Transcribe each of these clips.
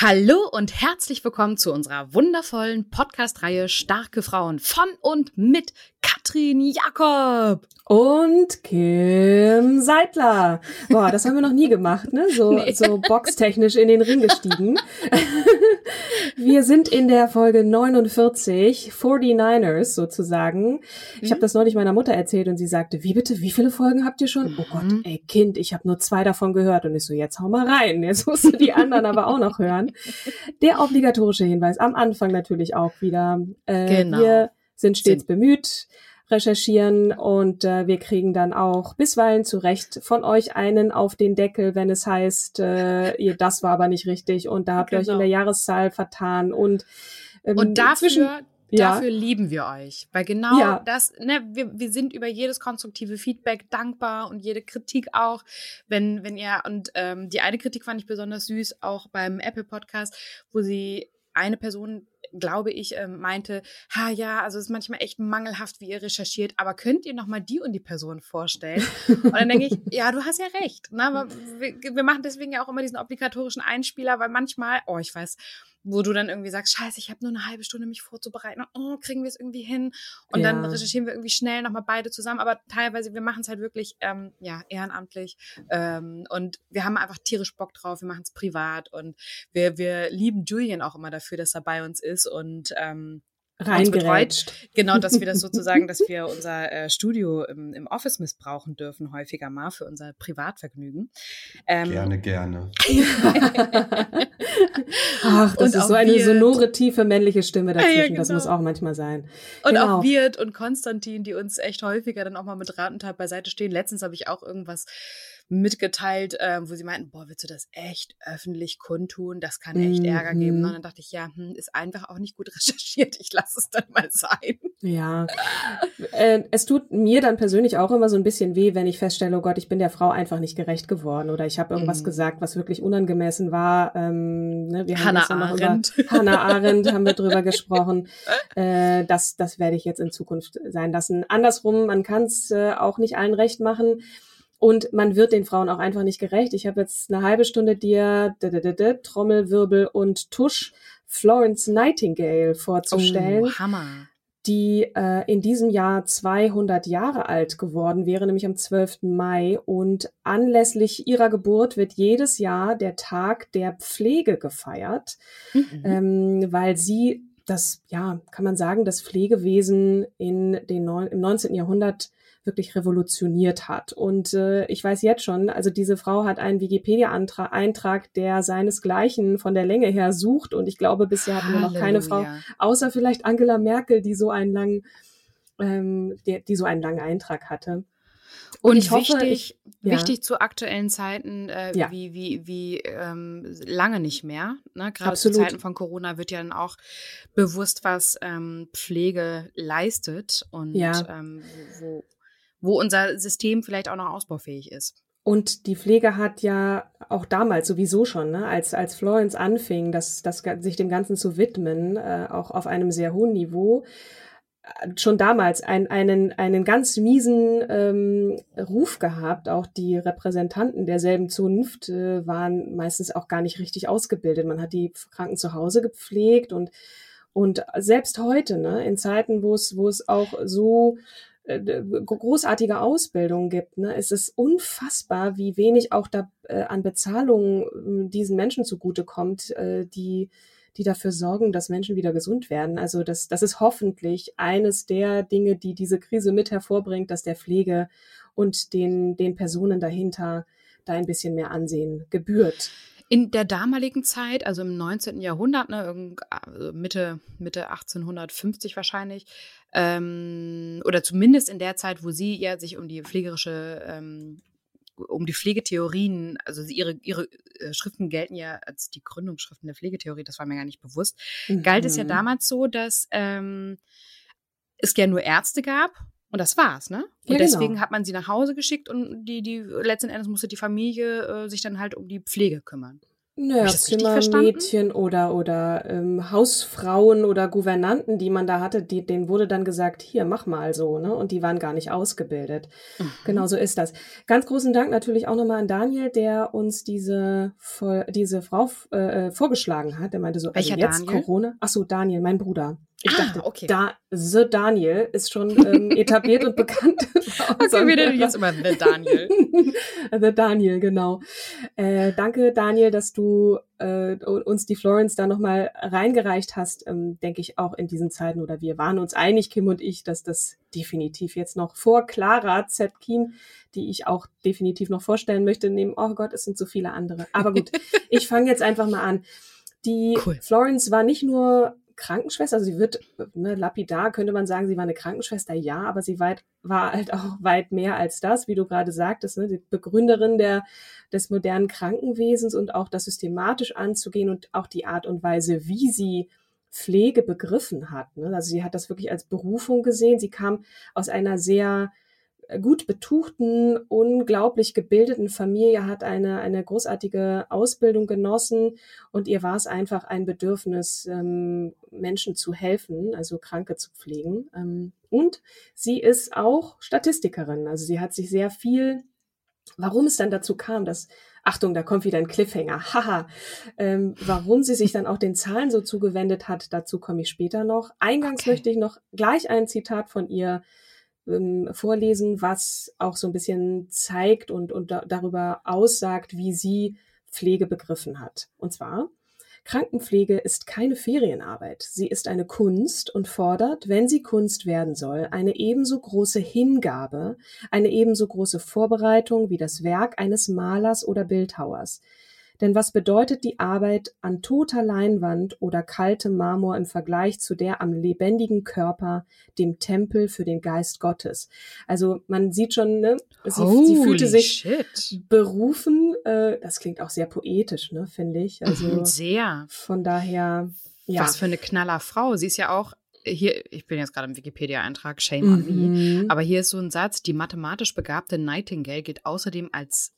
Hallo und herzlich willkommen zu unserer wundervollen Podcast-Reihe Starke Frauen von und mit Katrin Jakob. Und Kim Seidler. Boah, das haben wir noch nie gemacht, ne? So, nee. so boxtechnisch in den Ring gestiegen. wir sind in der Folge 49, 49ers sozusagen. Ich mhm. habe das neulich meiner Mutter erzählt und sie sagte, wie bitte, wie viele Folgen habt ihr schon? Mhm. Oh Gott, ey Kind, ich habe nur zwei davon gehört. Und ich so, jetzt hau mal rein. Jetzt musst du die anderen aber auch noch hören. Der obligatorische Hinweis am Anfang natürlich auch wieder. Äh, genau. Wir sind stets sind. bemüht recherchieren und äh, wir kriegen dann auch bisweilen zurecht von euch einen auf den Deckel, wenn es heißt, äh, ihr das war aber nicht richtig und da habt ihr euch in genau. der Jahreszahl vertan und ähm, und dafür ja. Dafür lieben wir euch, weil genau ja. das, ne, wir, wir sind über jedes konstruktive Feedback dankbar und jede Kritik auch, wenn wenn ihr und ähm, die eine Kritik fand ich besonders süß, auch beim Apple Podcast, wo sie eine Person glaube ich, ähm, meinte, ha ja, also es ist manchmal echt mangelhaft, wie ihr recherchiert, aber könnt ihr nochmal die und die Person vorstellen? Und dann denke ich, ja, du hast ja recht. Ne? Wir, wir machen deswegen ja auch immer diesen obligatorischen Einspieler, weil manchmal, oh, ich weiß, wo du dann irgendwie sagst, scheiße, ich habe nur eine halbe Stunde mich vorzubereiten, oh, kriegen wir es irgendwie hin? Und ja. dann recherchieren wir irgendwie schnell nochmal beide zusammen, aber teilweise, wir machen es halt wirklich, ähm, ja, ehrenamtlich. Ähm, und wir haben einfach tierisch Bock drauf, wir machen es privat. Und wir, wir lieben Julian auch immer dafür, dass er bei uns ist. Und ähm, reingerätscht. Genau, dass wir das sozusagen, dass wir unser äh, Studio im, im, Office missbrauchen dürfen, häufiger mal für unser Privatvergnügen. Ähm, gerne, gerne. Ach, das und ist so eine Wirt. sonore, tiefe männliche Stimme dazwischen. Ja, genau. Das muss auch manchmal sein. Und genau. auch Wirt und Konstantin, die uns echt häufiger dann auch mal mit Rat und Tat beiseite stehen. Letztens habe ich auch irgendwas mitgeteilt, äh, wo sie meinten, boah, willst du das echt öffentlich kundtun? Das kann echt mhm. Ärger geben. Und dann dachte ich, ja, hm, ist einfach auch nicht gut recherchiert. Ich lasse es dann mal sein. Ja. äh, es tut mir dann persönlich auch immer so ein bisschen weh, wenn ich feststelle, oh Gott, ich bin der Frau einfach nicht gerecht geworden oder ich habe irgendwas mhm. gesagt, was wirklich unangemessen war. Ähm, ne, wir Hannah haben Arendt. Über Hannah Arendt haben wir drüber gesprochen. Äh, das, das werde ich jetzt in Zukunft sein lassen. Andersrum, man kann es äh, auch nicht allen recht machen. Und man wird den Frauen auch einfach nicht gerecht. Ich habe jetzt eine halbe Stunde dir Trommelwirbel und Tusch Florence Nightingale vorzustellen. Oh, Hammer die äh, in diesem Jahr 200 Jahre alt geworden wäre, nämlich am 12. Mai. Und anlässlich ihrer Geburt wird jedes Jahr der Tag der Pflege gefeiert, mhm. ähm, weil sie das, ja, kann man sagen, das Pflegewesen in den im 19. Jahrhundert wirklich revolutioniert hat. Und äh, ich weiß jetzt schon, also diese Frau hat einen Wikipedia-Eintrag, der seinesgleichen von der Länge her sucht. Und ich glaube, bisher hatten wir noch keine Frau, außer vielleicht Angela Merkel, die so einen langen, ähm, die, die so einen langen Eintrag hatte. Und, und ich hoffe, wichtig, ich, ja. wichtig zu aktuellen Zeiten, äh, ja. wie, wie, wie ähm, lange nicht mehr. Ne? Gerade zu Zeiten von Corona wird ja dann auch bewusst, was ähm, Pflege leistet und ja. ähm, wo, wo unser System vielleicht auch noch ausbaufähig ist. Und die Pflege hat ja auch damals sowieso schon, ne, als, als Florence anfing, das, das, sich dem Ganzen zu widmen, äh, auch auf einem sehr hohen Niveau, äh, schon damals ein, einen, einen ganz miesen ähm, Ruf gehabt. Auch die Repräsentanten derselben Zunft äh, waren meistens auch gar nicht richtig ausgebildet. Man hat die Kranken zu Hause gepflegt und, und selbst heute, ne, in Zeiten, wo es, wo es auch so großartige Ausbildung gibt. Ne? Es ist unfassbar, wie wenig auch da äh, an Bezahlung äh, diesen Menschen zugutekommt, äh, die die dafür sorgen, dass Menschen wieder gesund werden. Also das, das ist hoffentlich eines der Dinge, die diese Krise mit hervorbringt, dass der Pflege und den, den Personen dahinter da ein bisschen mehr Ansehen gebührt. In der damaligen Zeit, also im 19. Jahrhundert, ne, also Mitte, Mitte 1850 wahrscheinlich, ähm, oder zumindest in der Zeit, wo sie ja sich um die pflegerische ähm, um die Pflegetheorien, also ihre, ihre äh, Schriften gelten ja als die Gründungsschriften der Pflegetheorie, das war mir gar nicht bewusst, mhm. galt es ja mhm. damals so, dass ähm, es ja nur Ärzte gab und das war's, ne? Und ja, deswegen genau. hat man sie nach Hause geschickt und die, die letzten Endes musste die Familie äh, sich dann halt um die Pflege kümmern. Naja, Zimmermädchen oder, oder ähm, Hausfrauen oder Gouvernanten, die man da hatte, die, denen wurde dann gesagt, hier, mach mal so, ne? Und die waren gar nicht ausgebildet. Mhm. Genau so ist das. Ganz großen Dank natürlich auch nochmal an Daniel, der uns diese, diese Frau äh, vorgeschlagen hat. Der meinte so, also Welcher also jetzt Daniel? Corona. Ach so, Daniel, mein Bruder. Ich ah, dachte, okay. da, The Daniel ist schon ähm, etabliert und bekannt. okay, wir nennen jetzt immer The Daniel. The Daniel, genau. Äh, danke, Daniel, dass du äh, uns die Florence da nochmal reingereicht hast, ähm, denke ich auch in diesen Zeiten. Oder wir waren uns einig, Kim und ich, dass das definitiv jetzt noch vor Clara Zetkin, die ich auch definitiv noch vorstellen möchte, nehmen, oh Gott, es sind so viele andere. Aber gut, ich fange jetzt einfach mal an. Die cool. Florence war nicht nur Krankenschwester, also sie wird, ne, lapidar könnte man sagen, sie war eine Krankenschwester, ja, aber sie weit, war halt auch weit mehr als das, wie du gerade sagtest, ne, die Begründerin der, des modernen Krankenwesens und auch das systematisch anzugehen und auch die Art und Weise, wie sie Pflege begriffen hat. Ne? Also sie hat das wirklich als Berufung gesehen. Sie kam aus einer sehr gut betuchten, unglaublich gebildeten Familie, hat eine, eine großartige Ausbildung genossen und ihr war es einfach ein Bedürfnis, ähm, Menschen zu helfen, also Kranke zu pflegen. Ähm, und sie ist auch Statistikerin, also sie hat sich sehr viel, warum es dann dazu kam, dass Achtung, da kommt wieder ein Cliffhanger. Haha. Ähm, warum sie sich dann auch den Zahlen so zugewendet hat, dazu komme ich später noch. Eingangs okay. möchte ich noch gleich ein Zitat von ihr ähm, vorlesen, was auch so ein bisschen zeigt und, und da, darüber aussagt, wie sie Pflege begriffen hat. Und zwar, Krankenpflege ist keine Ferienarbeit. Sie ist eine Kunst und fordert, wenn sie Kunst werden soll, eine ebenso große Hingabe, eine ebenso große Vorbereitung wie das Werk eines Malers oder Bildhauers. Denn was bedeutet die Arbeit an toter Leinwand oder kaltem Marmor im Vergleich zu der am lebendigen Körper, dem Tempel für den Geist Gottes? Also man sieht schon, ne, sie, sie fühlte sich shit. berufen. Äh, das klingt auch sehr poetisch, ne, finde ich. Also mhm, sehr. Von daher. Ja. Was für eine knaller Frau. Sie ist ja auch hier, ich bin jetzt gerade im Wikipedia-Eintrag, shame on me, mhm. aber hier ist so ein Satz, die mathematisch begabte Nightingale gilt außerdem als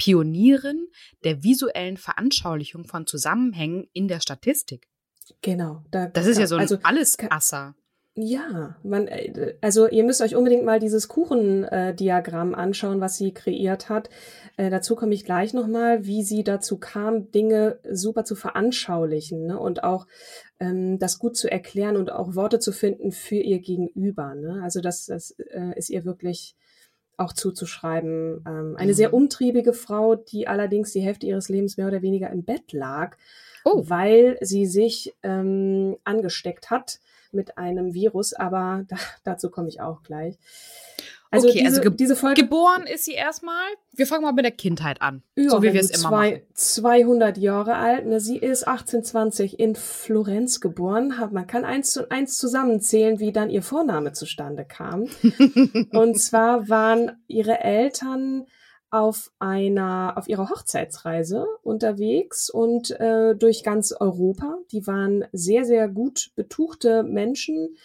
Pionierin der visuellen Veranschaulichung von Zusammenhängen in der Statistik. Genau. Da, das ist ja so ein also, alles Asser. Ja, man, äh, also ihr müsst euch unbedingt mal dieses Kuchendiagramm anschauen, was sie kreiert hat. Äh, dazu komme ich gleich nochmal, wie sie dazu kam, Dinge super zu veranschaulichen ne? und auch ähm, das gut zu erklären und auch Worte zu finden für ihr Gegenüber. Ne? Also das, das äh, ist ihr wirklich auch zuzuschreiben. Ähm, eine mhm. sehr umtriebige Frau, die allerdings die Hälfte ihres Lebens mehr oder weniger im Bett lag, oh. weil sie sich ähm, angesteckt hat mit einem Virus, aber da, dazu komme ich auch gleich. Also, okay, diese, also diese Folge. Geboren ist sie erstmal. Wir fangen mal mit der Kindheit an. Ja, so wie wir es immer zwei, machen. 200 Jahre alt. Ne, sie ist 1820 in Florenz geboren. Man kann eins zu eins zusammenzählen, wie dann ihr Vorname zustande kam. und zwar waren ihre Eltern auf einer auf ihrer Hochzeitsreise unterwegs und äh, durch ganz Europa. Die waren sehr sehr gut betuchte Menschen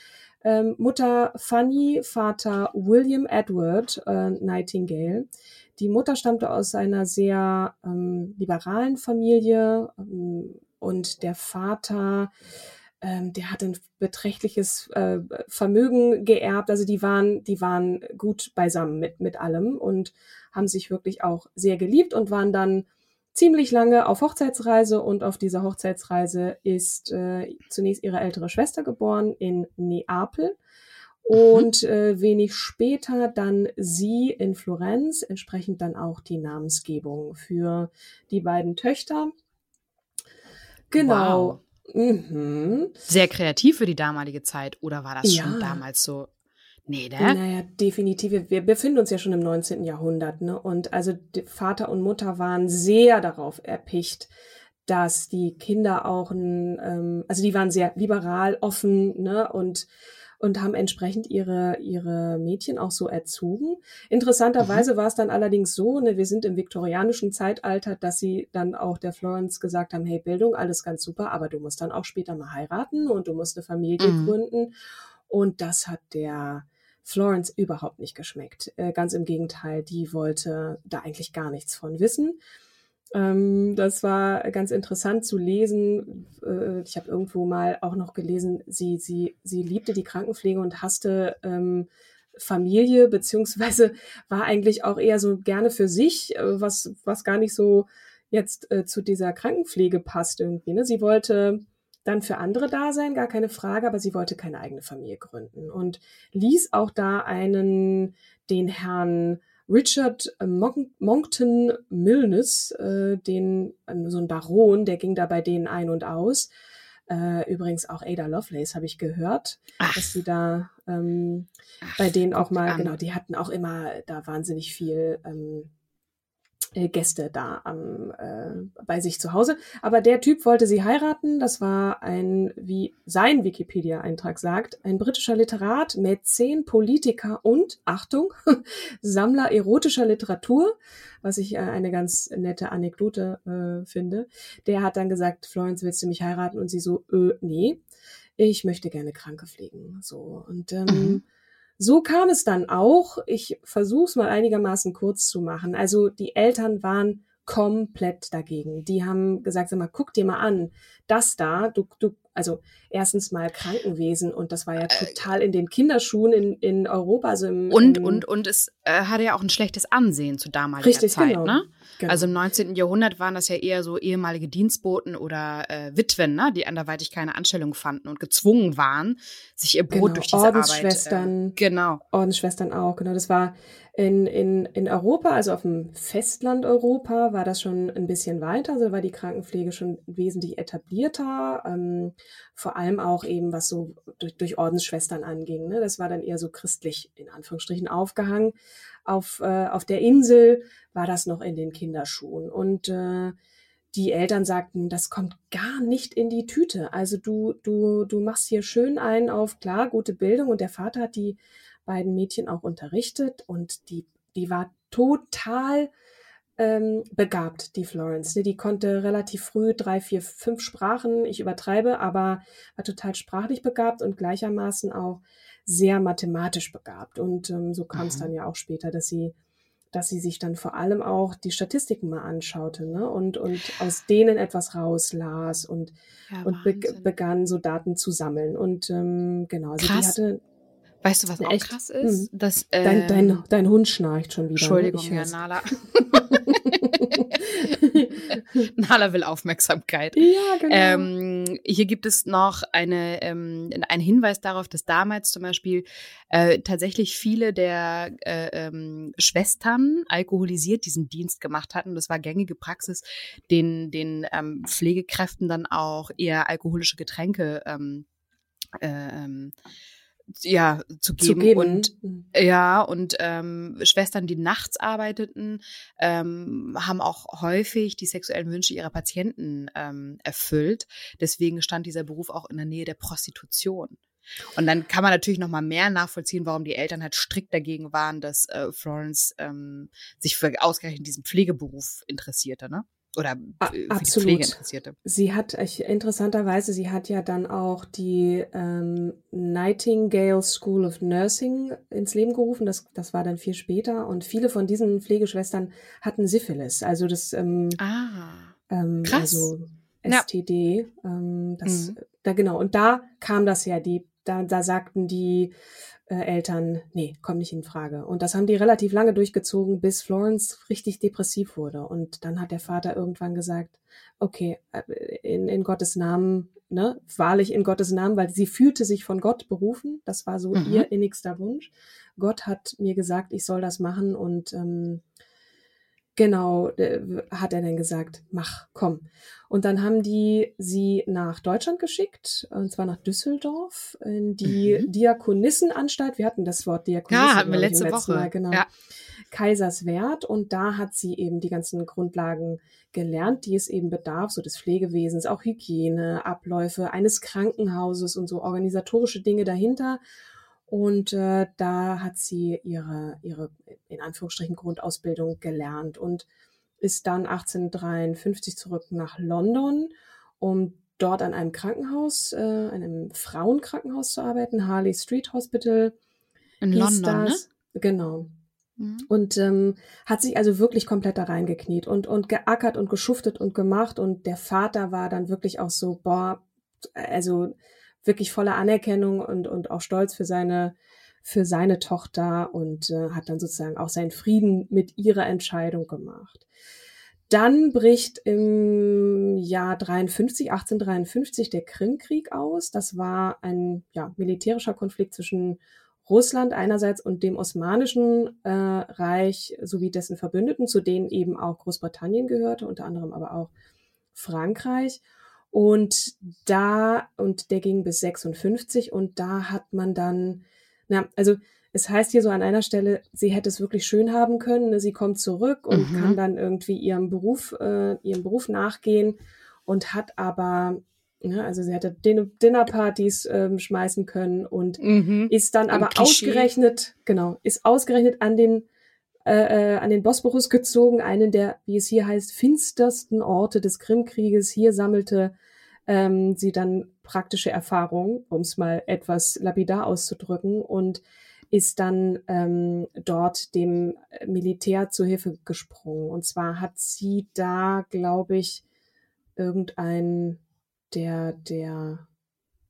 ähm, Mutter Fanny, Vater William Edward äh, Nightingale. Die Mutter stammte aus einer sehr ähm, liberalen Familie ähm, und der Vater, ähm, der hat ein beträchtliches äh, Vermögen geerbt. Also die waren, die waren gut beisammen mit, mit allem und haben sich wirklich auch sehr geliebt und waren dann ziemlich lange auf Hochzeitsreise und auf dieser Hochzeitsreise ist äh, zunächst ihre ältere Schwester geboren in Neapel Und mhm. äh, wenig später dann sie in Florenz, entsprechend dann auch die Namensgebung für die beiden Töchter. Genau. Wow. Mhm. Sehr kreativ für die damalige Zeit, oder war das ja. schon damals so? Nee, ne? Naja, definitiv. Wir befinden uns ja schon im 19. Jahrhundert, ne? Und also Vater und Mutter waren sehr darauf erpicht, dass die Kinder auch ein, ähm, also die waren sehr liberal, offen, ne? Und und haben entsprechend ihre, ihre Mädchen auch so erzogen. Interessanterweise mhm. war es dann allerdings so, ne, wir sind im viktorianischen Zeitalter, dass sie dann auch der Florence gesagt haben, hey, Bildung, alles ganz super, aber du musst dann auch später mal heiraten und du musst eine Familie mhm. gründen. Und das hat der Florence überhaupt nicht geschmeckt. Äh, ganz im Gegenteil, die wollte da eigentlich gar nichts von wissen. Ähm, das war ganz interessant zu lesen. Äh, ich habe irgendwo mal auch noch gelesen, sie, sie, sie liebte die Krankenpflege und hasste ähm, Familie, beziehungsweise war eigentlich auch eher so gerne für sich, äh, was, was gar nicht so jetzt äh, zu dieser Krankenpflege passt irgendwie. Ne? Sie wollte dann für andere da sein, gar keine Frage, aber sie wollte keine eigene Familie gründen und ließ auch da einen, den Herrn Richard Mon Monkton Milnes, äh, den, äh, so ein Baron, der ging da bei denen ein und aus. Äh, übrigens auch Ada Lovelace habe ich gehört, Ach. dass sie da ähm, Ach, bei denen auch mal, an. genau, die hatten auch immer da wahnsinnig viel ähm, äh, Gäste da am, äh, bei sich zu Hause. Aber der Typ wollte sie heiraten. Das war ein, wie sein Wikipedia-Eintrag sagt, ein britischer Literat, Mäzen, Politiker und, Achtung, Sammler erotischer Literatur, was ich äh, eine ganz nette Anekdote äh, finde. Der hat dann gesagt, Florence, willst du mich heiraten? Und sie so, äh, nee, ich möchte gerne Kranke pflegen. So, und ähm, mhm. So kam es dann auch. Ich versuche es mal einigermaßen kurz zu machen. Also die Eltern waren komplett dagegen. Die haben gesagt, sag mal, guck dir mal an, das da, du, du also erstens mal Krankenwesen und das war ja äh, total in den Kinderschuhen in, in Europa. Also im, und, im und, und es äh, hatte ja auch ein schlechtes Ansehen zu damaliger richtig, Zeit, genau. ne? Genau. Also im 19. Jahrhundert waren das ja eher so ehemalige Dienstboten oder äh, Witwen, ne, die anderweitig keine Anstellung fanden und gezwungen waren, sich ihr Brot genau. durch diese Ordensschwestern, Arbeit. Äh, genau. Ordensschwestern auch, genau. Das war in, in, in Europa, also auf dem Festland Europa, war das schon ein bisschen weiter. Also war die Krankenpflege schon wesentlich etablierter. Ähm, vor allem auch eben, was so durch, durch Ordensschwestern anging. Ne? Das war dann eher so christlich, in Anführungsstrichen, aufgehangen. Auf, äh, auf der Insel war das noch in den Kinderschuhen. Und äh, die Eltern sagten, das kommt gar nicht in die Tüte. Also du, du, du machst hier schön einen auf, klar, gute Bildung. Und der Vater hat die beiden Mädchen auch unterrichtet und die, die war total ähm, begabt, die Florence. Ne? Die konnte relativ früh drei, vier, fünf Sprachen, ich übertreibe, aber war total sprachlich begabt und gleichermaßen auch sehr mathematisch begabt. Und ähm, so kam es mhm. dann ja auch später, dass sie dass sie sich dann vor allem auch die Statistiken mal anschaute ne? und, und aus denen etwas rauslas und, ja, und be begann so Daten zu sammeln. Und ähm, genau, also Krass. die hatte Weißt du, was auch echt? krass ist? Mhm. Dass, äh, dein, dein, ähm, dein Hund schnarcht schon wieder. Ne? Entschuldigung, ja, Nala. Nala will Aufmerksamkeit. Ja, genau. Ähm, hier gibt es noch eine, ähm, einen Hinweis darauf, dass damals zum Beispiel äh, tatsächlich viele der äh, ähm, Schwestern alkoholisiert diesen Dienst gemacht hatten. Das war gängige Praxis, den, den ähm, Pflegekräften dann auch eher alkoholische Getränke ähm, äh, ähm, ja zu geben, zu geben. und mhm. ja und ähm, Schwestern, die nachts arbeiteten, ähm, haben auch häufig die sexuellen Wünsche ihrer Patienten ähm, erfüllt. Deswegen stand dieser Beruf auch in der Nähe der Prostitution. Und dann kann man natürlich noch mal mehr nachvollziehen, warum die Eltern halt strikt dagegen waren, dass äh, Florence ähm, sich für ausgerechnet diesen Pflegeberuf interessierte, ne? Oder Absolut. Pflegeinteressierte. Sie hat, interessanterweise, sie hat ja dann auch die ähm, Nightingale School of Nursing ins Leben gerufen. Das, das war dann viel später. Und viele von diesen Pflegeschwestern hatten Syphilis. Also das ähm, ah, ähm, krass. Also STD. Ja. Ähm, das, mhm. da, genau. Und da kam das ja, die da, da sagten die äh, Eltern, nee, komm nicht in Frage. Und das haben die relativ lange durchgezogen, bis Florence richtig depressiv wurde. Und dann hat der Vater irgendwann gesagt, okay, äh, in, in Gottes Namen, ne, wahrlich in Gottes Namen, weil sie fühlte sich von Gott berufen. Das war so mhm. ihr innigster Wunsch. Gott hat mir gesagt, ich soll das machen und ähm, Genau, äh, hat er dann gesagt, mach, komm. Und dann haben die sie nach Deutschland geschickt, und zwar nach Düsseldorf, in die mhm. Diakonissenanstalt. Wir hatten das Wort Diakonissen. Ja, hatten wir letzte Woche. Mal, genau. Ja. Kaiserswerth. Und da hat sie eben die ganzen Grundlagen gelernt, die es eben bedarf, so des Pflegewesens, auch Hygiene, Abläufe eines Krankenhauses und so organisatorische Dinge dahinter. Und äh, da hat sie ihre, ihre, in Anführungsstrichen, Grundausbildung gelernt und ist dann 1853 zurück nach London, um dort an einem Krankenhaus, äh, einem Frauenkrankenhaus zu arbeiten, Harley Street Hospital. In London, ne? das. ne? Genau. Mhm. Und ähm, hat sich also wirklich komplett da reingekniet und, und geackert und geschuftet und gemacht. Und der Vater war dann wirklich auch so, boah, also wirklich voller Anerkennung und, und auch Stolz für seine, für seine Tochter und äh, hat dann sozusagen auch seinen Frieden mit ihrer Entscheidung gemacht. Dann bricht im Jahr 53, 1853 der Krimkrieg aus. Das war ein ja, militärischer Konflikt zwischen Russland einerseits und dem Osmanischen äh, Reich sowie dessen Verbündeten, zu denen eben auch Großbritannien gehörte, unter anderem aber auch Frankreich. Und da, und der ging bis 56 und da hat man dann, na, also es heißt hier so an einer Stelle, sie hätte es wirklich schön haben können. Ne? Sie kommt zurück und mhm. kann dann irgendwie ihrem Beruf, äh, ihrem Beruf nachgehen und hat aber, ja, also sie hätte Din Dinnerpartys ähm, schmeißen können und mhm. ist dann aber ausgerechnet, genau, ist ausgerechnet an den äh, äh, an den Bosporus gezogen, einen der, wie es hier heißt, finstersten Orte des Krimkrieges. Hier sammelte ähm, sie dann praktische Erfahrung, um es mal etwas lapidar auszudrücken, und ist dann ähm, dort dem Militär zu Hilfe gesprungen. Und zwar hat sie da, glaube ich, irgendein der, der,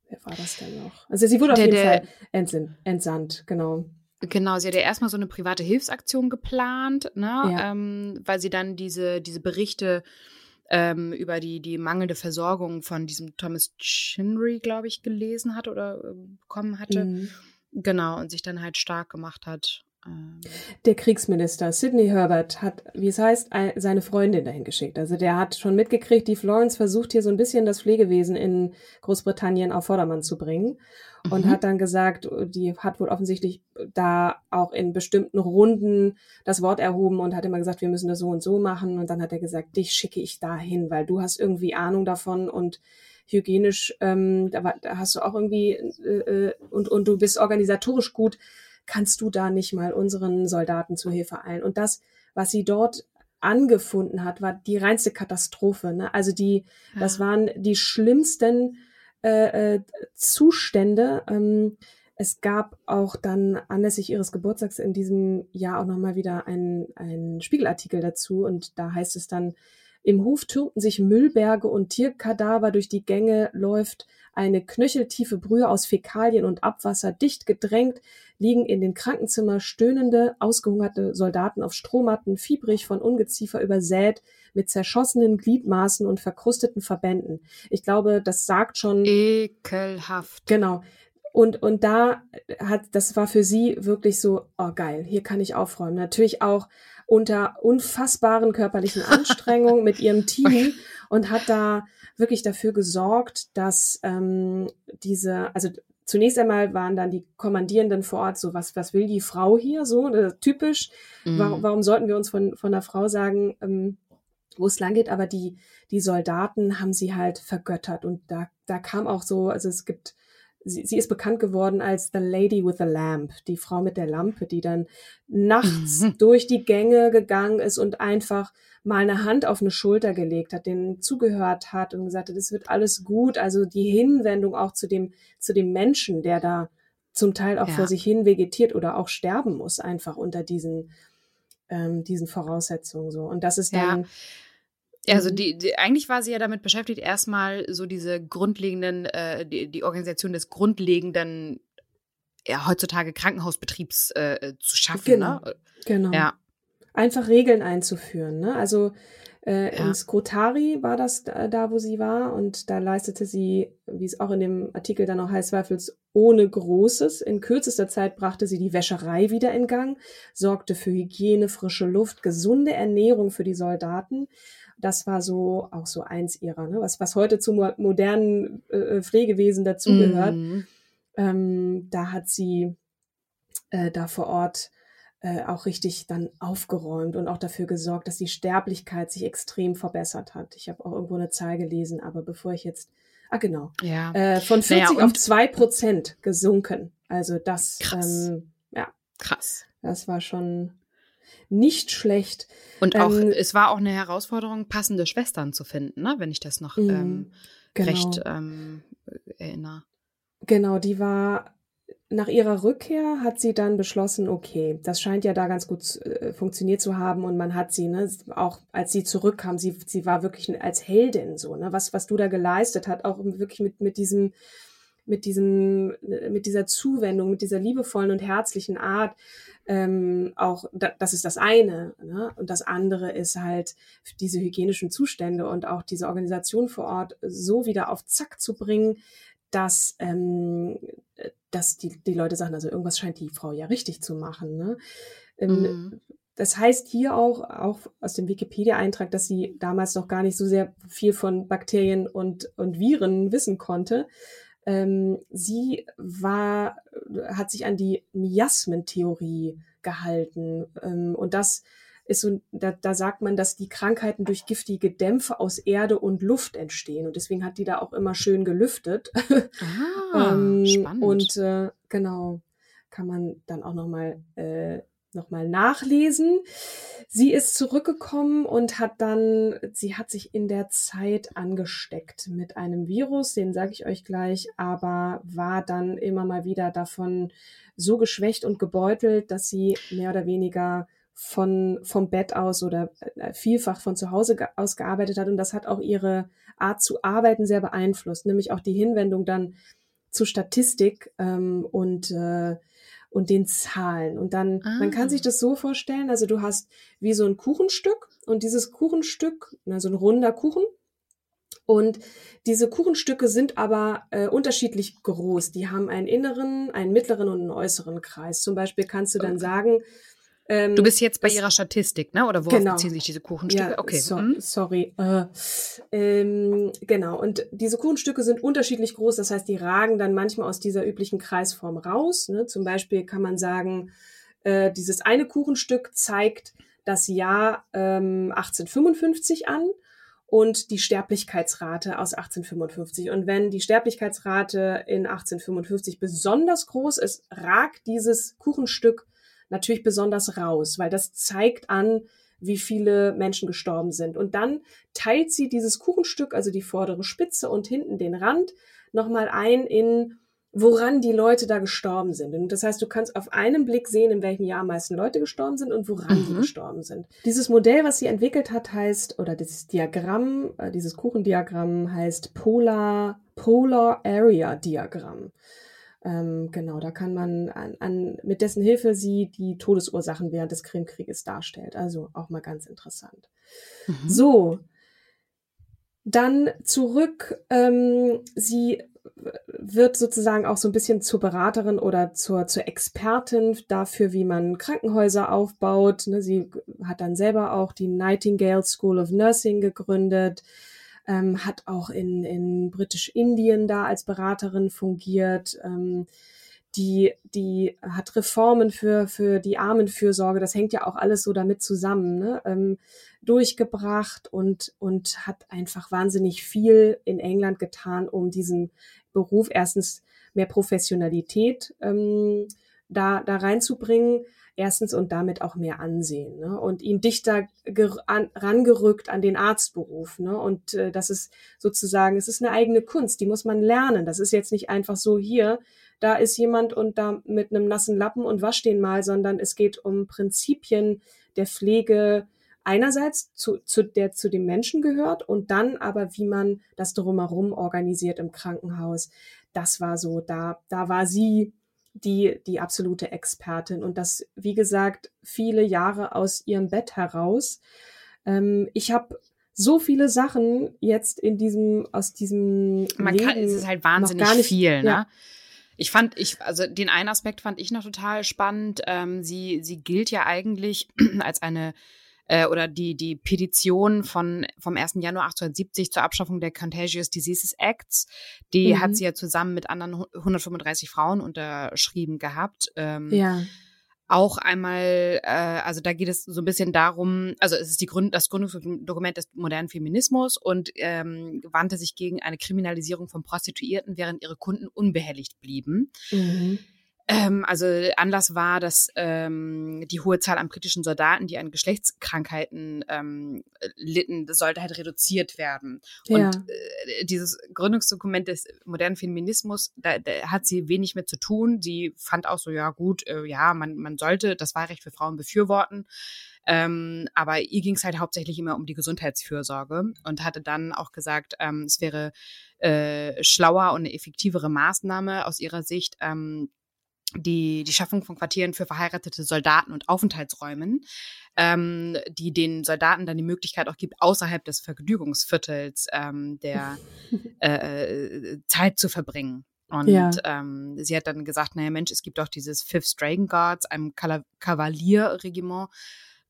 wer war das denn noch? Also sie wurde der, auf jeden der, Fall entsandt, genau. Genau, sie hat ja erstmal so eine private Hilfsaktion geplant, ne? Ja. Ähm, weil sie dann diese, diese Berichte ähm, über die, die mangelnde Versorgung von diesem Thomas Chinry, glaube ich, gelesen hat oder äh, bekommen hatte. Mhm. Genau, und sich dann halt stark gemacht hat. Ähm. Der Kriegsminister Sidney Herbert hat, wie es heißt, seine Freundin dahin geschickt. Also der hat schon mitgekriegt, die Florence versucht hier so ein bisschen das Pflegewesen in Großbritannien auf Vordermann zu bringen und mhm. hat dann gesagt, die hat wohl offensichtlich da auch in bestimmten Runden das Wort erhoben und hat immer gesagt, wir müssen das so und so machen. Und dann hat er gesagt, dich schicke ich dahin, weil du hast irgendwie Ahnung davon und hygienisch, ähm, da, war, da hast du auch irgendwie äh, äh, und, und du bist organisatorisch gut, kannst du da nicht mal unseren Soldaten zu Hilfe eilen. Und das, was sie dort angefunden hat, war die reinste Katastrophe. Ne? Also die, ja. das waren die schlimmsten äh, äh, Zustände. Ähm, es gab auch dann anlässlich ihres Geburtstags in diesem Jahr auch nochmal wieder ein, ein Spiegelartikel dazu und da heißt es dann, im Hof türmten sich Müllberge und Tierkadaver durch die Gänge läuft eine knöcheltiefe Brühe aus Fäkalien und Abwasser dicht gedrängt, liegen in den Krankenzimmer stöhnende, ausgehungerte Soldaten auf Strohmatten, fiebrig von Ungeziefer übersät, mit zerschossenen Gliedmaßen und verkrusteten Verbänden. Ich glaube, das sagt schon. Ekelhaft. Genau. Und, und da hat, das war für sie wirklich so, oh geil, hier kann ich aufräumen. Natürlich auch unter unfassbaren körperlichen Anstrengungen mit ihrem Team und hat da wirklich dafür gesorgt, dass ähm, diese, also zunächst einmal waren dann die Kommandierenden vor Ort so, was, was will die Frau hier so, äh, typisch. Mhm. Warum, warum sollten wir uns von, von der Frau sagen, ähm, wo es lang geht, aber die, die Soldaten haben sie halt vergöttert und da, da kam auch so, also es gibt sie, sie ist bekannt geworden als The Lady with the Lamp, die Frau mit der Lampe, die dann nachts mhm. durch die Gänge gegangen ist und einfach mal eine Hand auf eine Schulter gelegt hat, denen zugehört hat und gesagt hat, es wird alles gut. Also die Hinwendung auch zu dem, zu dem Menschen, der da zum Teil auch ja. vor sich hin vegetiert oder auch sterben muss, einfach unter diesen, ähm, diesen Voraussetzungen so. Und das ist dann, Also mhm. die, die, eigentlich war sie ja damit beschäftigt, erstmal so diese grundlegenden, äh, die, die Organisation des grundlegenden, ja, heutzutage Krankenhausbetriebs äh, zu schaffen. Genau. Ne? Genau. Ja. Einfach Regeln einzuführen. Ne? Also äh, ja. In Skrotari war das da, da, wo sie war und da leistete sie, wie es auch in dem Artikel dann auch heißt, Zweifels ohne Großes. In kürzester Zeit brachte sie die Wäscherei wieder in Gang, sorgte für Hygiene, frische Luft, gesunde Ernährung für die Soldaten. Das war so auch so eins ihrer, ne? was, was heute zum modernen äh, Pflegewesen dazugehört. Mhm. Ähm, da hat sie äh, da vor Ort äh, auch richtig dann aufgeräumt und auch dafür gesorgt, dass die Sterblichkeit sich extrem verbessert hat. Ich habe auch irgendwo eine Zahl gelesen, aber bevor ich jetzt, ah genau, ja. äh, von 40 naja, auf 2 Prozent gesunken. Also das, krass. Ähm, ja, krass. Das war schon nicht schlecht. Und auch, ähm, es war auch eine Herausforderung, passende Schwestern zu finden, ne? wenn ich das noch mhm, ähm, genau. recht ähm, erinnere. Genau, die war nach ihrer Rückkehr hat sie dann beschlossen, okay, das scheint ja da ganz gut äh, funktioniert zu haben und man hat sie, ne, auch als sie zurückkam, sie, sie war wirklich als Heldin so, ne, was, was du da geleistet hat, auch wirklich mit, mit diesem, mit diesem, mit dieser Zuwendung, mit dieser liebevollen und herzlichen Art, ähm, auch, da, das ist das eine, ne? und das andere ist halt diese hygienischen Zustände und auch diese Organisation vor Ort so wieder auf Zack zu bringen, dass, ähm, dass die, die Leute sagen, also irgendwas scheint die Frau ja richtig zu machen. Ne? Ähm, mhm. Das heißt hier auch, auch aus dem Wikipedia-Eintrag, dass sie damals noch gar nicht so sehr viel von Bakterien und, und Viren wissen konnte. Ähm, sie war, hat sich an die Miasmentheorie gehalten. Ähm, und das ist so, da, da sagt man, dass die Krankheiten durch giftige Dämpfe aus Erde und Luft entstehen. Und deswegen hat die da auch immer schön gelüftet. Ah, ähm, spannend. Und äh, genau, kann man dann auch nochmal äh, noch nachlesen. Sie ist zurückgekommen und hat dann, sie hat sich in der Zeit angesteckt mit einem Virus, den sage ich euch gleich, aber war dann immer mal wieder davon so geschwächt und gebeutelt, dass sie mehr oder weniger von, vom Bett aus oder äh, vielfach von zu Hause aus gearbeitet hat. Und das hat auch ihre Art zu arbeiten sehr beeinflusst, nämlich auch die Hinwendung dann zu Statistik ähm, und, äh, und den Zahlen. Und dann, ah. man kann sich ah. das so vorstellen, also du hast wie so ein Kuchenstück und dieses Kuchenstück, also ein runder Kuchen, und diese Kuchenstücke sind aber äh, unterschiedlich groß. Die haben einen inneren, einen mittleren und einen äußeren Kreis. Zum Beispiel kannst du dann sagen, ähm, du bist jetzt bei das, ihrer Statistik, ne? Oder worauf genau. beziehen sich diese Kuchenstücke? Ja, okay. So, hm? Sorry. Äh, ähm, genau. Und diese Kuchenstücke sind unterschiedlich groß. Das heißt, die ragen dann manchmal aus dieser üblichen Kreisform raus. Ne? Zum Beispiel kann man sagen, äh, dieses eine Kuchenstück zeigt das Jahr ähm, 1855 an und die Sterblichkeitsrate aus 1855. Und wenn die Sterblichkeitsrate in 1855 besonders groß ist, ragt dieses Kuchenstück natürlich besonders raus, weil das zeigt an, wie viele Menschen gestorben sind. Und dann teilt sie dieses Kuchenstück, also die vordere Spitze und hinten den Rand, nochmal ein in woran die Leute da gestorben sind. Und das heißt, du kannst auf einen Blick sehen, in welchem Jahr am meisten Leute gestorben sind und woran mhm. die gestorben sind. Dieses Modell, was sie entwickelt hat, heißt, oder dieses Diagramm, äh, dieses Kuchendiagramm heißt Polar, Polar Area Diagramm. Ähm, genau, da kann man an, an, mit dessen Hilfe sie die Todesursachen während des Krimkrieges darstellt. Also auch mal ganz interessant. Mhm. So, dann zurück. Ähm, sie wird sozusagen auch so ein bisschen zur Beraterin oder zur, zur Expertin dafür, wie man Krankenhäuser aufbaut. Ne, sie hat dann selber auch die Nightingale School of Nursing gegründet ähm, hat auch in, in Britisch-Indien da als Beraterin fungiert. Ähm, die, die hat Reformen für, für die Armenfürsorge, das hängt ja auch alles so damit zusammen, ne? ähm, durchgebracht und, und hat einfach wahnsinnig viel in England getan, um diesen Beruf erstens mehr Professionalität ähm, da, da reinzubringen, erstens und damit auch mehr Ansehen ne? und ihn dichter an, rangerückt an den Arztberuf. Ne? Und äh, das ist sozusagen, es ist eine eigene Kunst, die muss man lernen. Das ist jetzt nicht einfach so hier, da ist jemand und da mit einem nassen Lappen und wasch den mal, sondern es geht um Prinzipien der Pflege, einerseits zu, zu der zu dem Menschen gehört und dann aber wie man das drumherum organisiert im Krankenhaus. Das war so, da da war sie die die absolute Expertin und das wie gesagt viele Jahre aus ihrem Bett heraus. Ähm, ich habe so viele Sachen jetzt in diesem aus diesem man Leben kann es ist halt wahnsinnig nicht, viel, ne? Ja. Ich fand, ich, also den einen Aspekt fand ich noch total spannend. Ähm, sie, sie gilt ja eigentlich als eine äh, oder die, die Petition von, vom 1. Januar 1870 zur Abschaffung der Contagious Diseases Acts, die mhm. hat sie ja zusammen mit anderen 135 Frauen unterschrieben gehabt. Ähm, ja auch einmal, äh, also da geht es so ein bisschen darum, also es ist die Gründ das Gründungsdokument des modernen Feminismus und ähm, wandte sich gegen eine Kriminalisierung von Prostituierten, während ihre Kunden unbehelligt blieben. Mhm. Ähm, also Anlass war, dass ähm, die hohe Zahl an britischen Soldaten, die an Geschlechtskrankheiten ähm, litten, sollte halt reduziert werden. Ja. Und äh, dieses Gründungsdokument des modernen Feminismus, da, da hat sie wenig mit zu tun. Sie fand auch so, ja gut, äh, ja, man, man sollte das Wahlrecht für Frauen befürworten. Ähm, aber ihr ging es halt hauptsächlich immer um die Gesundheitsfürsorge und hatte dann auch gesagt, ähm, es wäre äh, schlauer und eine effektivere Maßnahme aus ihrer Sicht, ähm, die, die Schaffung von Quartieren für verheiratete Soldaten und Aufenthaltsräumen, ähm, die den Soldaten dann die Möglichkeit auch gibt, außerhalb des Vergnügungsviertels ähm, der äh, Zeit zu verbringen. Und ja. ähm, sie hat dann gesagt, naja Mensch, es gibt auch dieses Fifth Dragon Guards, einem Kavalierregiment,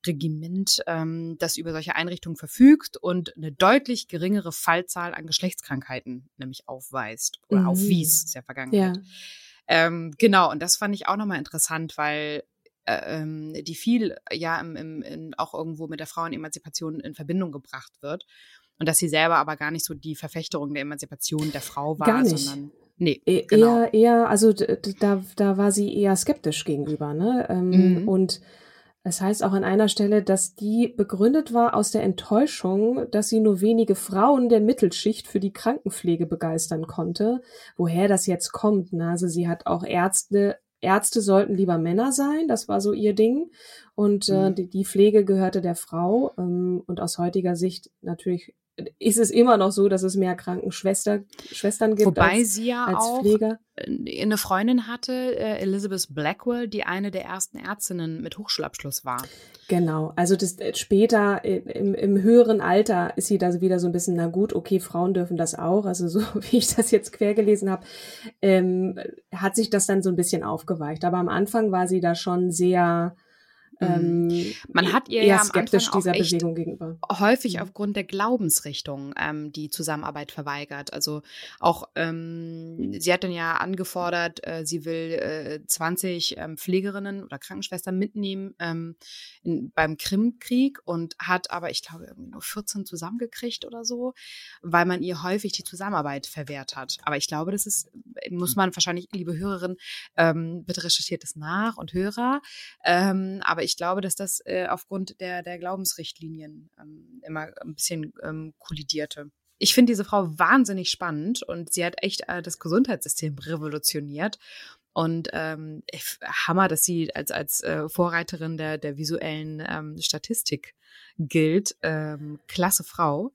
Regiment, ähm, das über solche Einrichtungen verfügt und eine deutlich geringere Fallzahl an Geschlechtskrankheiten nämlich aufweist oder mhm. aufwies, ist ja Vergangenheit. Ja. Ähm, genau, und das fand ich auch nochmal interessant, weil äh, ähm, die viel ja im, im, in, auch irgendwo mit der Frauenemanzipation in Verbindung gebracht wird. Und dass sie selber aber gar nicht so die Verfechterung der Emanzipation der Frau war, gar nicht. sondern Nee, e genau. Eher, eher, also da, da war sie eher skeptisch gegenüber, ne? Ähm, mhm. Und es heißt auch an einer Stelle, dass die begründet war aus der Enttäuschung, dass sie nur wenige Frauen der Mittelschicht für die Krankenpflege begeistern konnte. Woher das jetzt kommt, ne? also sie hat auch Ärzte, Ärzte sollten lieber Männer sein, das war so ihr Ding. Und äh, mhm. die, die, Pflege gehörte der Frau. Ähm, und aus heutiger Sicht natürlich ist es immer noch so, dass es mehr Krankenschwester, Schwestern gibt Wobei als, sie ja als auch Pfleger. eine Freundin hatte, äh, Elizabeth Blackwell, die eine der ersten Ärztinnen mit Hochschulabschluss war. Genau, also das äh, später im, im höheren Alter ist sie da wieder so ein bisschen, na gut, okay, Frauen dürfen das auch. Also so wie ich das jetzt quer gelesen habe, ähm, hat sich das dann so ein bisschen aufgeweicht. Aber am Anfang war sie da schon sehr. Ähm, Man hat ihr ja skeptisch dieser Bewegung gegenüber. Häufig mhm. aufgrund der Glaubensrichtung ähm, die Zusammenarbeit verweigert. Also auch ähm, sie hat dann ja angefordert, äh, sie will äh, 20 ähm, Pflegerinnen oder Krankenschwestern mitnehmen ähm, in, beim Krimkrieg und hat aber, ich glaube, irgendwie nur 14 zusammengekriegt oder so, weil man ihr häufig die Zusammenarbeit verwehrt hat. Aber ich glaube, das ist, muss man wahrscheinlich, liebe Hörerin, ähm, bitte recherchiert es nach und Hörer. Ähm, aber ich glaube, dass das äh, aufgrund der, der Glaubensrichtlinien ähm, immer ein bisschen ähm, kollidierte. Ich finde diese Frau wahnsinnig spannend und sie hat echt äh, das Gesundheitssystem revolutioniert. Und ähm, Hammer, dass sie als, als äh, Vorreiterin der, der visuellen ähm, Statistik gilt. Ähm, klasse Frau.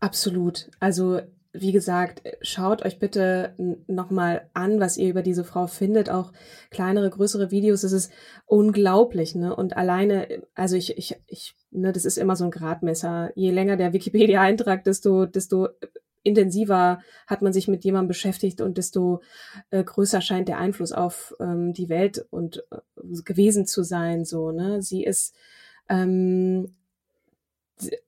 Absolut. Also wie gesagt, schaut euch bitte nochmal an, was ihr über diese Frau findet. Auch kleinere, größere Videos. Es ist unglaublich, ne? Und alleine, also ich, ich, ich, ne, das ist immer so ein Gradmesser. Je länger der Wikipedia-Eintrag, desto, desto intensiver hat man sich mit jemandem beschäftigt und desto äh, größer scheint der Einfluss auf ähm, die Welt und äh, gewesen zu sein. So, ne? Sie ist ähm,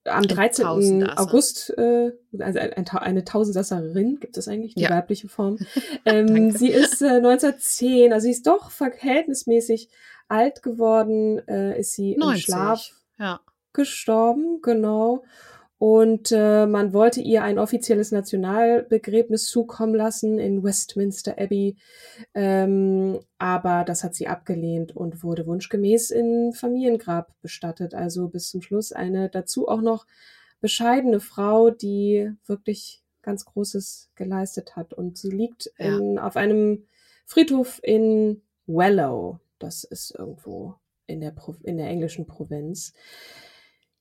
am 13. August, äh, also ein, eine Tausendsasserin, gibt es eigentlich die ja. weibliche Form. Ähm, sie ist äh, 1910, also sie ist doch verhältnismäßig alt geworden, äh, ist sie 90, im Schlaf ja. gestorben, genau. Und äh, man wollte ihr ein offizielles Nationalbegräbnis zukommen lassen in Westminster Abbey. Ähm, aber das hat sie abgelehnt und wurde wunschgemäß in Familiengrab bestattet. Also bis zum Schluss eine dazu auch noch bescheidene Frau, die wirklich ganz Großes geleistet hat. Und sie liegt ja. in, auf einem Friedhof in Wellow. Das ist irgendwo in der, Pro in der englischen Provinz.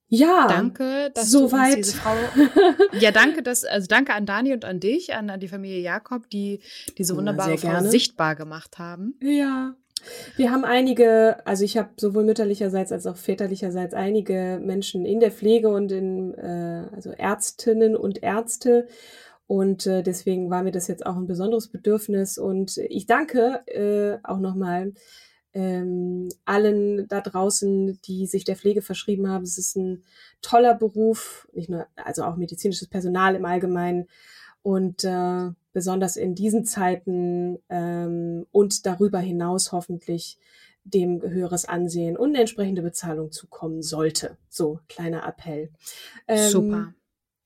Ja. Danke, dass soweit. du diese Frau. ja, danke, dass also danke an Dani und an dich, an, an die Familie Jakob, die diese wunderbare Frau sichtbar gemacht haben. Ja. Wir haben einige, also ich habe sowohl mütterlicherseits als auch väterlicherseits einige Menschen in der Pflege und in äh, also Ärztinnen und Ärzte und äh, deswegen war mir das jetzt auch ein besonderes Bedürfnis und ich danke äh, auch nochmal ähm, allen da draußen, die sich der Pflege verschrieben haben. Es ist ein toller Beruf, nicht nur, also auch medizinisches Personal im Allgemeinen und äh, besonders in diesen Zeiten ähm, und darüber hinaus hoffentlich dem höheres Ansehen und eine entsprechende Bezahlung zukommen sollte. So, kleiner Appell. Ähm, Super.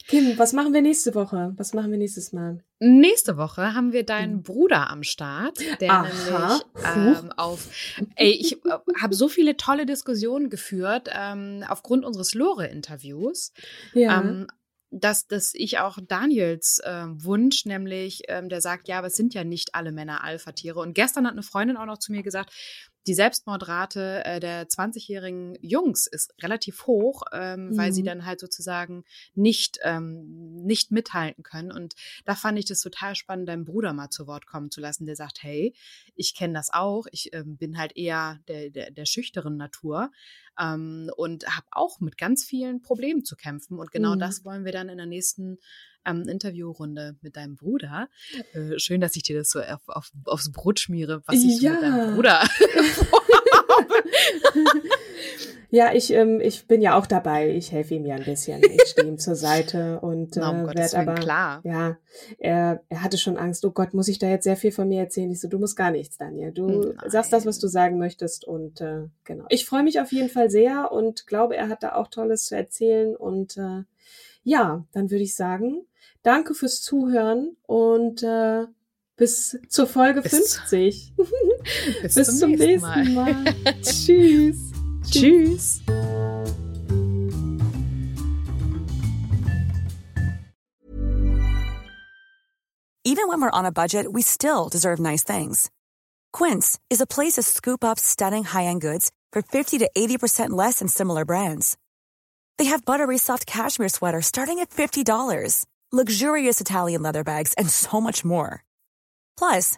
Kim, was machen wir nächste Woche? Was machen wir nächstes Mal? Nächste Woche haben wir deinen hm. Bruder am Start, der Aha. nämlich ähm, auf. Ey, ich äh, habe so viele tolle Diskussionen geführt ähm, aufgrund unseres Lore-Interviews. Ja. Ähm, dass, dass ich auch Daniels äh, Wunsch, nämlich, ähm, der sagt, ja, aber es sind ja nicht alle Männer Alpha-Tiere. Und gestern hat eine Freundin auch noch zu mir gesagt, die Selbstmordrate äh, der 20-jährigen Jungs ist relativ hoch, ähm, mhm. weil sie mhm. dann halt sozusagen nicht, ähm, nicht mithalten können. Und da fand ich das total spannend, deinen Bruder mal zu Wort kommen zu lassen, der sagt, hey, ich kenne das auch, ich ähm, bin halt eher der, der, der schüchteren Natur ähm, und habe auch mit ganz vielen Problemen zu kämpfen. Und genau mhm. das wollen wir dann in der nächsten ähm, Interviewrunde mit deinem Bruder. Äh, schön, dass ich dir das so auf, auf, aufs Brot schmiere, was ich ja. mit deinem Bruder Ja, ich, ähm, ich bin ja auch dabei. Ich helfe ihm ja ein bisschen. Ich stehe ihm zur Seite und äh, um werde aber klar. Ja, er, er hatte schon Angst. Oh Gott, muss ich da jetzt sehr viel von mir erzählen? Ich so, du musst gar nichts, Daniel. Du Nein. sagst das, was du sagen möchtest und äh, genau. Ich freue mich auf jeden Fall sehr und glaube, er hat da auch Tolles zu erzählen und äh, ja, dann würde ich sagen, danke fürs Zuhören und äh, bis zur Folge bis 50. bis, bis, zum, nächsten, nächsten Mal. Mal. Tschüss. Tschüss. Even when we're on a budget, we still deserve nice things. Quince is a place to scoop up stunning high-end goods for 50 to 80% less than similar brands. They have buttery soft cashmere sweaters starting at $50, luxurious Italian leather bags, and so much more. Plus,